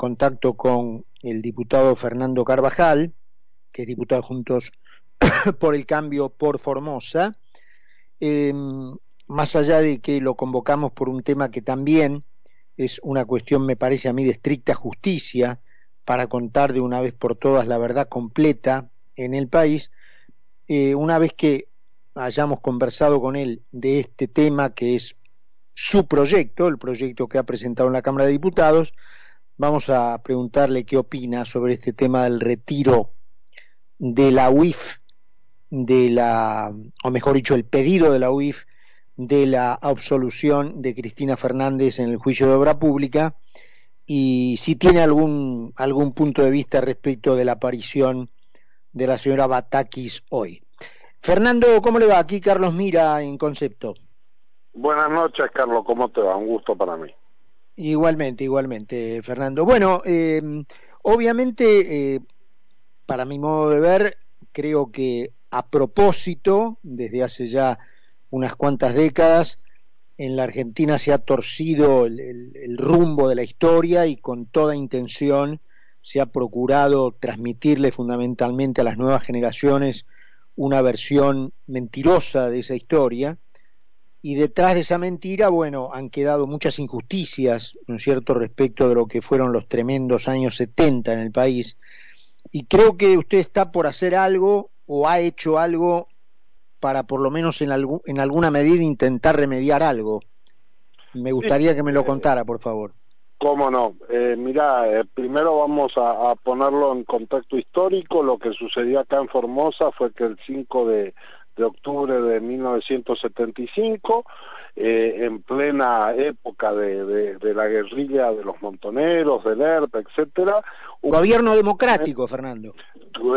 contacto con el diputado Fernando Carvajal, que es diputado Juntos por el Cambio por Formosa, eh, más allá de que lo convocamos por un tema que también es una cuestión, me parece a mí, de estricta justicia, para contar de una vez por todas la verdad completa en el país, eh, una vez que hayamos conversado con él de este tema que es su proyecto, el proyecto que ha presentado en la Cámara de Diputados, vamos a preguntarle qué opina sobre este tema del retiro de la UIF, de la, o mejor dicho, el pedido de la UIF de la absolución de Cristina Fernández en el juicio de obra pública y si tiene algún, algún punto de vista respecto de la aparición de la señora Batakis hoy. Fernando, ¿cómo le va? Aquí Carlos Mira en concepto. Buenas noches, Carlos, ¿cómo te va? Un gusto para mí. Igualmente, igualmente, Fernando. Bueno, eh, obviamente, eh, para mi modo de ver, creo que a propósito, desde hace ya unas cuantas décadas, en la Argentina se ha torcido el, rumbo de la historia y con toda intención se ha procurado transmitirle fundamentalmente a las nuevas generaciones una versión mentirosa de esa historia y detrás de esa mentira, bueno, han quedado muchas injusticias, ¿no es cierto?, respecto de lo que fueron los tremendos años 70 en el país. Y creo que usted está por hacer algo o ha hecho algo para por lo menos en, en alguna medida intentar remediar algo. Me gustaría que me lo contara, por favor. Cómo no. Eh, mira, eh, primero vamos a, ponerlo en contexto histórico. Lo que sucedió acá en Formosa fue que el 5 de, octubre de 1975, eh, en plena época de, la guerrilla de los montoneros, del ERP, etcétera. Gobierno democrático, Fernando.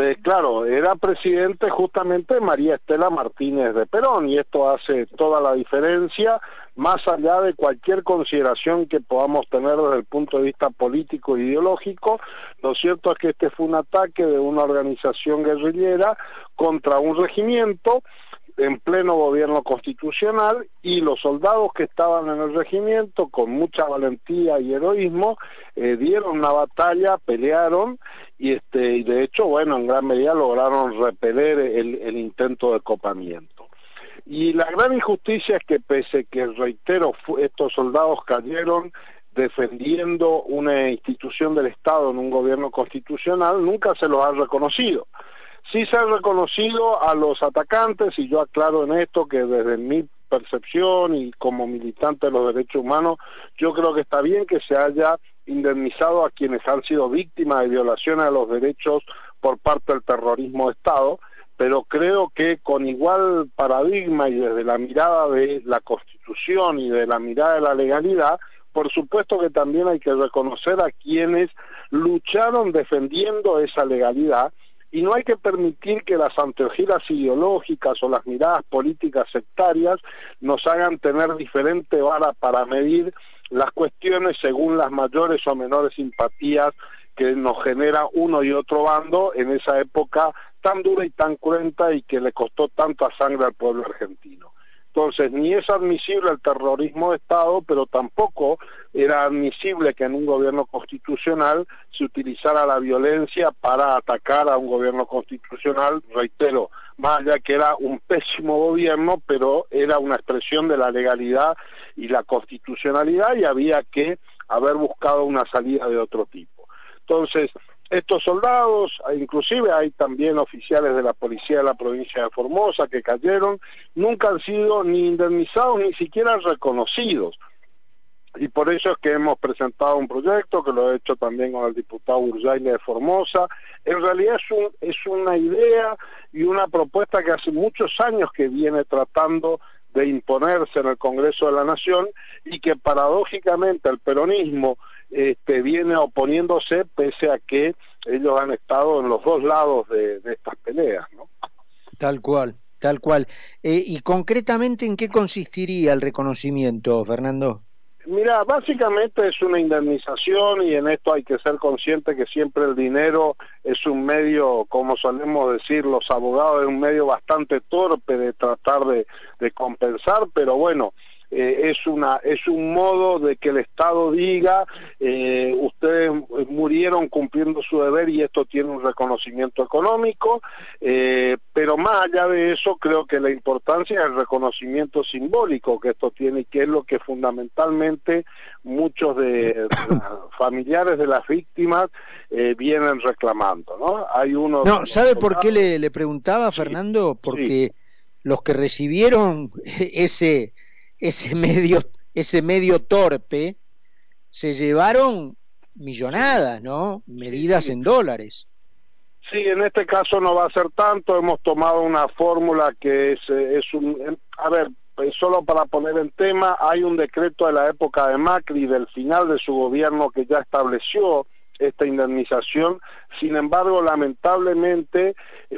Eh, claro, era presidente justamente María Estela Martínez de Perón y esto hace toda la diferencia más allá de cualquier consideración que podamos tener desde el punto de vista político e ideológico, lo cierto es que este fue un ataque de una organización guerrillera contra un regimiento en pleno gobierno constitucional y los soldados que estaban en el regimiento con mucha valentía y heroísmo eh, dieron una batalla, pelearon y este y de hecho bueno en gran medida lograron repeler el, el intento de copamiento. Y la gran injusticia es que pese que reitero estos soldados cayeron defendiendo una institución del Estado en un gobierno constitucional, nunca se los ha reconocido. Sí se ha reconocido a los atacantes, y yo aclaro en esto que desde mi percepción y como militante de los derechos humanos, yo creo que está bien que se haya indemnizado a quienes han sido víctimas de violaciones a los derechos por parte del terrorismo de Estado, pero creo que con igual paradigma y desde la mirada de la Constitución y de la mirada de la legalidad, por supuesto que también hay que reconocer a quienes lucharon defendiendo esa legalidad y no hay que permitir que las anteojidas ideológicas o las miradas políticas sectarias nos hagan tener diferente vara para medir las cuestiones según las mayores o menores simpatías que nos genera uno y otro bando en esa época tan dura y tan cruenta y que le costó tanta sangre al pueblo argentino. Entonces, ni es admisible el terrorismo de Estado, pero tampoco era admisible que en un gobierno constitucional se utilizara la violencia para atacar a un gobierno constitucional, reitero, más allá que era un pésimo gobierno, pero era una expresión de la legalidad y la constitucionalidad y había que haber buscado una salida de otro tipo. Entonces, estos soldados, inclusive hay también oficiales de la policía de la provincia de Formosa que cayeron, nunca han sido ni indemnizados ni siquiera reconocidos. Y por eso es que hemos presentado un proyecto, que lo he hecho también con el diputado Urjaile de Formosa. En realidad es una idea y una propuesta que hace muchos años que viene tratando de imponerse en el Congreso de la Nación y que paradójicamente el peronismo este, viene oponiéndose pese a que ellos han estado en los dos lados de, estas peleas. ¿no? Tal cual, tal cual. Eh, ¿Y concretamente en qué consistiría el reconocimiento, Fernando? Mira, básicamente es una indemnización y en esto hay que ser consciente que siempre el dinero es un medio, como solemos decir los abogados, es un medio bastante torpe de tratar de, compensar, pero bueno, eh, es, una, es un modo de que el Estado diga, eh, ustedes cumpliendo su deber y esto tiene un reconocimiento económico, eh, pero más allá de eso creo que la importancia es el reconocimiento simbólico que esto tiene y que es lo que fundamentalmente muchos de, familiares de las víctimas vienen reclamando. ¿no? Hay uno no, ¿sabe por qué le, preguntaba, Fernando? Porque los que recibieron ese ese medio, ese medio torpe, se llevaron millonadas, ¿no? Medidas en dólares. Sí, en este caso no va a ser tanto, hemos tomado una fórmula que es, es un... A ver, pues solo para poner en tema, hay un decreto de la época de Macri, del final de su gobierno, que ya estableció esta indemnización. Sin embargo, lamentablemente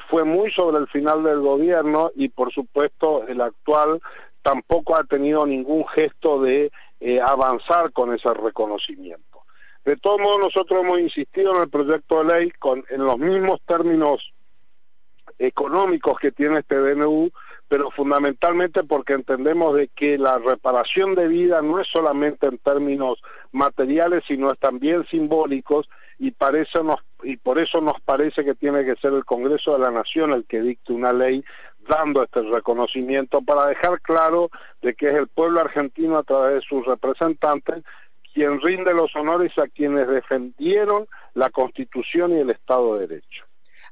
fue muy sobre el final del gobierno y por supuesto el actual tampoco ha tenido ningún gesto de eh, avanzar con ese reconocimiento. De todos modos, nosotros hemos insistido en el proyecto de ley con, en los mismos términos económicos que tiene este DNU, pero fundamentalmente porque entendemos de que la reparación de vida no es solamente en términos materiales, sino es también simbólicos y, parece nos, y por eso nos parece que tiene que ser el Congreso de la Nación el que dicte una ley dando este reconocimiento para dejar claro de que es el pueblo argentino a través de sus representantes quien rinde los honores a quienes defendieron la Constitución y el Estado de Derecho.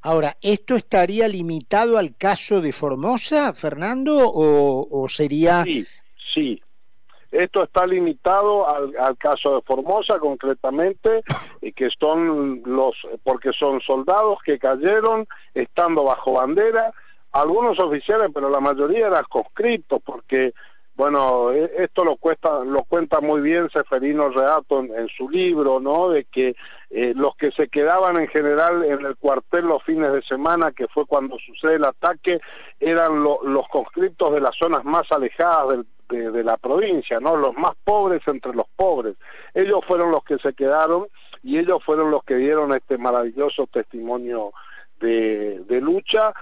Ahora, ¿esto estaría limitado al caso de Formosa, Fernando, o, sería...? Sí, sí. Esto está limitado al, al caso de Formosa concretamente, y que son los, porque son soldados que cayeron estando bajo bandera algunos oficiales, pero la mayoría eran conscriptos, porque, bueno, e, esto lo, cuesta, lo cuenta muy bien Seferino Reato en, su libro, ¿no? De que eh, los que se quedaban en general en el cuartel los fines de semana, que fue cuando sucede el ataque, eran los conscriptos de las zonas más alejadas de, la provincia, ¿no? Los más pobres entre los pobres. Ellos fueron los que se quedaron y ellos fueron los que dieron este maravilloso testimonio de, lucha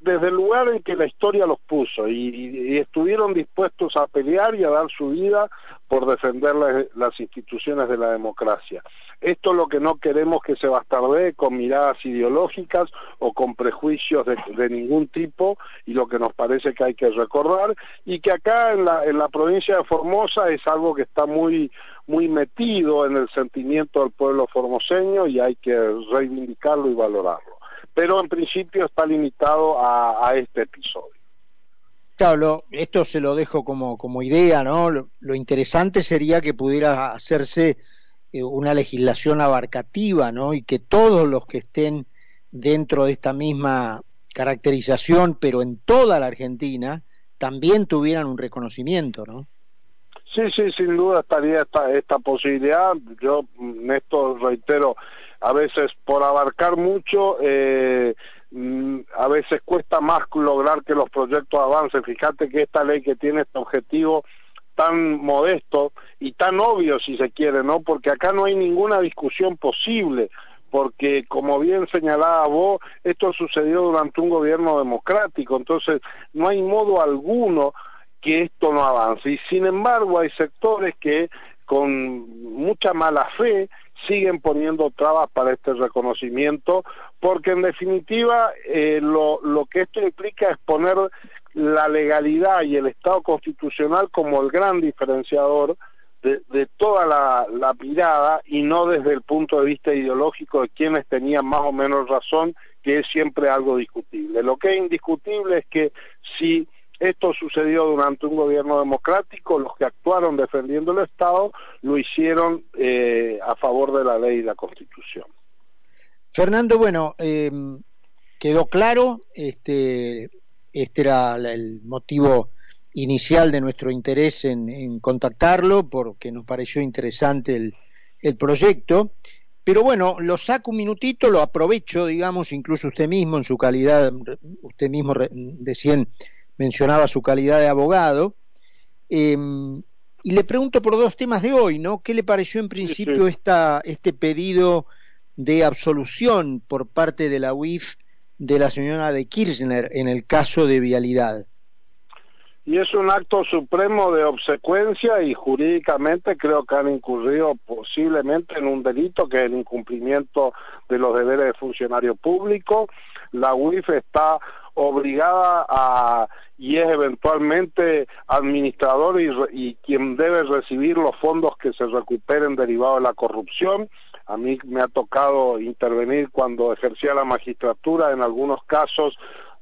desde el lugar en que la historia los puso y, estuvieron dispuestos a pelear y a dar su vida por defender las instituciones de la democracia. Esto es lo que no queremos que se bastardee con miradas ideológicas o con prejuicios de, ningún tipo y lo que nos parece que hay que recordar y que acá en la, en la provincia de Formosa es algo que está muy, muy metido en el sentimiento del pueblo formoseño y hay que reivindicarlo y valorarlo pero en principio está limitado a, este episodio. Claro, esto se lo dejo como, como idea, ¿no? Lo, interesante sería que pudiera hacerse eh, una legislación abarcativa, ¿no? Y que todos los que estén dentro de esta misma caracterización, pero en toda la Argentina, también tuvieran un reconocimiento, ¿no? Sí, sí, sin duda estaría esta, esta posibilidad. Yo, Néstor, reitero, a veces por abarcar mucho, eh, mm, a veces cuesta más lograr que los proyectos avancen. Fíjate que esta ley que tiene este objetivo tan modesto y tan obvio si se quiere, ¿no? Porque acá no hay ninguna discusión posible, porque como bien señalaba vos, esto sucedió durante un gobierno democrático, entonces no hay modo alguno que esto no avance. Y sin embargo hay sectores que con mucha mala fe siguen poniendo trabas para este reconocimiento, porque en definitiva eh, lo, lo que esto implica es poner la legalidad y el Estado constitucional como el gran diferenciador de, de toda la, la, mirada y no desde el punto de vista ideológico de quienes tenían más o menos razón, que es siempre algo discutible. Lo que es indiscutible es que si esto sucedió durante un gobierno democrático, los que actuaron defendiendo el Estado lo hicieron eh, a favor de la ley y la Constitución. Fernando, bueno, eh, quedó claro, este, este era el motivo inicial de nuestro interés en, contactarlo, porque nos pareció interesante el, proyecto. Pero bueno, lo saco un minutito, lo aprovecho, digamos, incluso usted mismo en su calidad, usted mismo decían mencionaba su calidad de abogado, em, y le pregunto por dos temas de hoy, ¿no? ¿Qué le pareció en principio Esta, este pedido de absolución por parte de la UIF de la señora de Kirchner en el caso de vialidad? y es un acto supremo de obsecuencia y jurídicamente creo que han incurrido posiblemente en un delito que es el incumplimiento de los deberes de funcionario público. La UIF está obligada a y es eventualmente administrador y, y, quien debe recibir los fondos que se recuperen derivados de la corrupción. A mí me ha tocado intervenir cuando ejercía la magistratura en algunos casos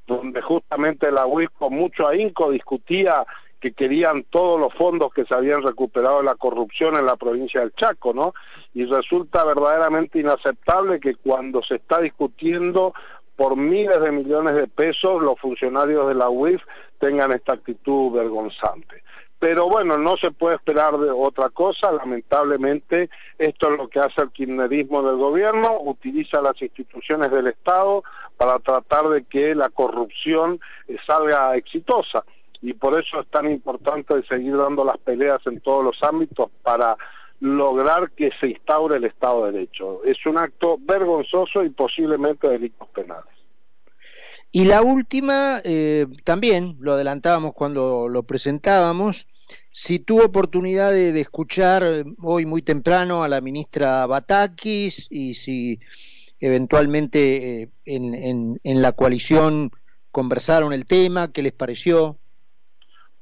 donde justamente la UIF con mucho ahínco discutía que querían todos los fondos que se habían recuperado de la corrupción en la provincia del Chaco, ¿no? Y resulta verdaderamente inaceptable que cuando se está discutiendo por miles de millones de pesos los funcionarios de la UIF tengan esta actitud vergonzante. Pero bueno, no se puede esperar de otra cosa, lamentablemente esto es lo que hace el kirchnerismo del gobierno, utiliza las instituciones del Estado para tratar de que la corrupción eh, salga exitosa y por eso es tan importante seguir dando las peleas en todos los ámbitos para lograr que se instaure el Estado de Derecho. Es un acto vergonzoso y posiblemente delitos penales. Y la última, eh, también lo adelantábamos cuando lo presentábamos, si tuvo oportunidad de, escuchar eh, hoy muy temprano a la ministra Batakis y si eventualmente eh, en, en, la coalición conversaron el tema, ¿qué les pareció?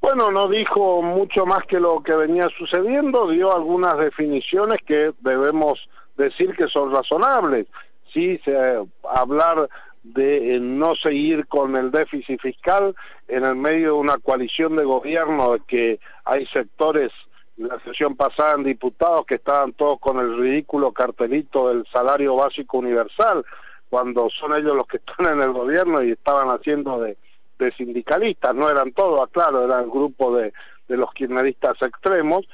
Bueno, no dijo mucho más que lo que venía sucediendo, dio algunas definiciones que debemos decir que son razonables. Sí, se, hablar de eh, no seguir con el déficit fiscal en el medio de una coalición de gobierno que hay sectores la sesión pasada en diputados que estaban todos con el ridículo cartelito del salario básico universal cuando son ellos los que están en el gobierno y estaban haciendo de, de sindicalistas, no eran todos, claro, era el grupo de, de los kirchneristas extremos,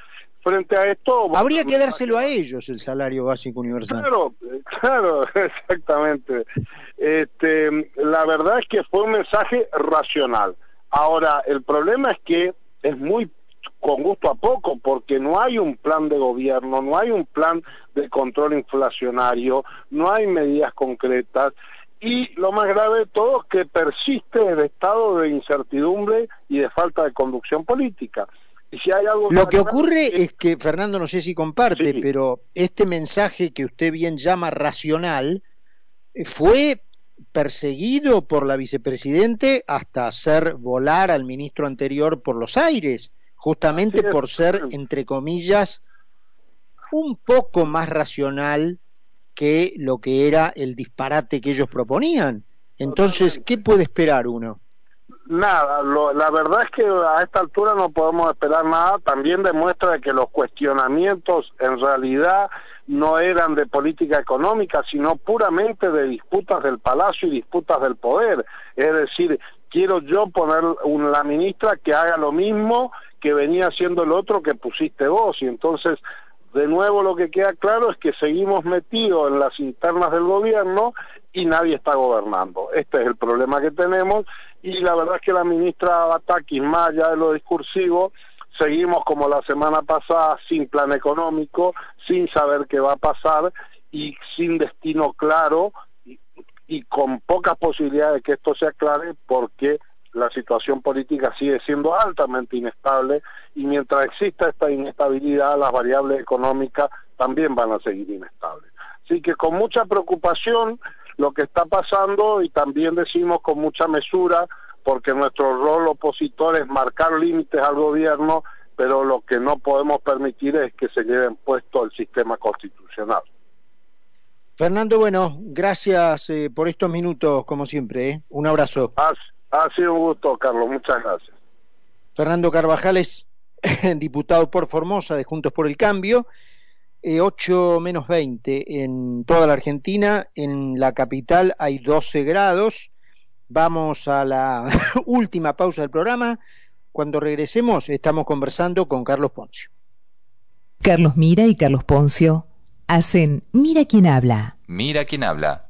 frente a esto... Habría que dárselo a ellos el salario básico universal. Claro, claro, exactamente. Este, la verdad es que fue un mensaje racional. Ahora, el problema es que es muy con gusto a poco, porque no hay un plan de gobierno, no hay un plan de control inflacionario, no hay medidas concretas y lo más grave de todo es que persiste el estado de incertidumbre y de falta de conducción política. Lo que ocurre es que, Fernando, no sé si comparte, pero este mensaje que usted bien llama racional eh, fue perseguido por la vicepresidente hasta hacer volar al ministro anterior por los aires, justamente por ser, entre comillas, un poco más racional que lo que era el disparate que ellos proponían. Entonces, ¿qué puede esperar uno? Nada, la verdad es que a esta altura no podemos esperar nada. También demuestra que los cuestionamientos en realidad no eran de política económica, sino puramente de disputas del palacio y disputas del poder. Es decir, quiero yo poner una ministra que haga lo mismo que venía haciendo el otro que pusiste vos. Y entonces, de nuevo lo que queda claro es que seguimos metidos en las internas del gobierno y nadie está gobernando. Este es el problema que tenemos y la verdad es que la ministra Batakis, más allá de lo discursivo, seguimos como la semana pasada sin plan económico, sin saber qué va a pasar y sin destino claro y, y con pocas posibilidades de que esto se aclare porque la situación política sigue siendo altamente inestable y mientras exista esta inestabilidad las variables económicas también van a seguir inestables. Así que con mucha preocupación lo que está pasando y también decimos con mucha mesura, porque nuestro rol opositor es marcar límites al gobierno, pero lo que no podemos permitir es que se lleven puesto el sistema constitucional. Fernando, bueno, gracias eh, por estos minutos, como siempre. ¿eh? Un abrazo. ha sido un gusto, Carlos. Muchas gracias. Fernando Carvajales, diputado por Formosa de Juntos por el Cambio. 8 eh, menos 20 en toda la Argentina, en la capital hay 12 grados. Vamos a la última pausa del programa. Cuando regresemos estamos conversando con Carlos Poncio. Carlos Mira y Carlos Poncio hacen Mira quién habla. Mira quién habla